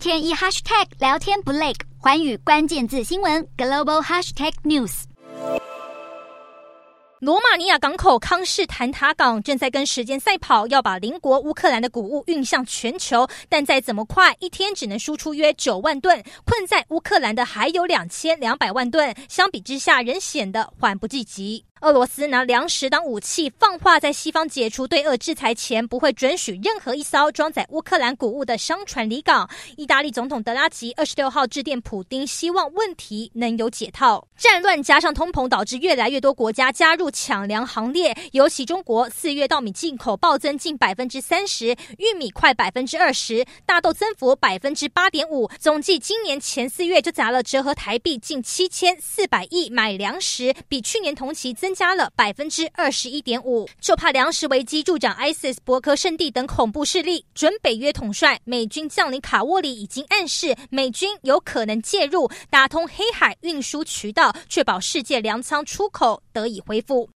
天一 hashtag 聊天不累，寰宇关键字新闻 global hashtag news。罗马尼亚港口康士坦塔港正在跟时间赛跑，要把邻国乌克兰的谷物运向全球，但再怎么快，一天只能输出约九万吨，困在乌克兰的还有两千两百万吨，相比之下，仍显得缓不济急。俄罗斯拿粮食当武器，放话在西方解除对俄制裁前，不会准许任何一艘装载乌克兰谷物的商船离港。意大利总统德拉吉二十六号致电普丁，希望问题能有解套。战乱加上通膨，导致越来越多国家加入抢粮行列。尤其中国四月稻米进口暴增近百分之三十，玉米快百分之二十，大豆增幅百分之八点五。总计今年前四月就砸了折合台币近七千四百亿买粮食，比去年同期增。增加了百分之二十一点五，就怕粮食危机助长 ISIS 博科圣地等恐怖势力。准北约统帅美军将领卡沃里已经暗示，美军有可能介入，打通黑海运输渠道，确保世界粮仓出口得以恢复。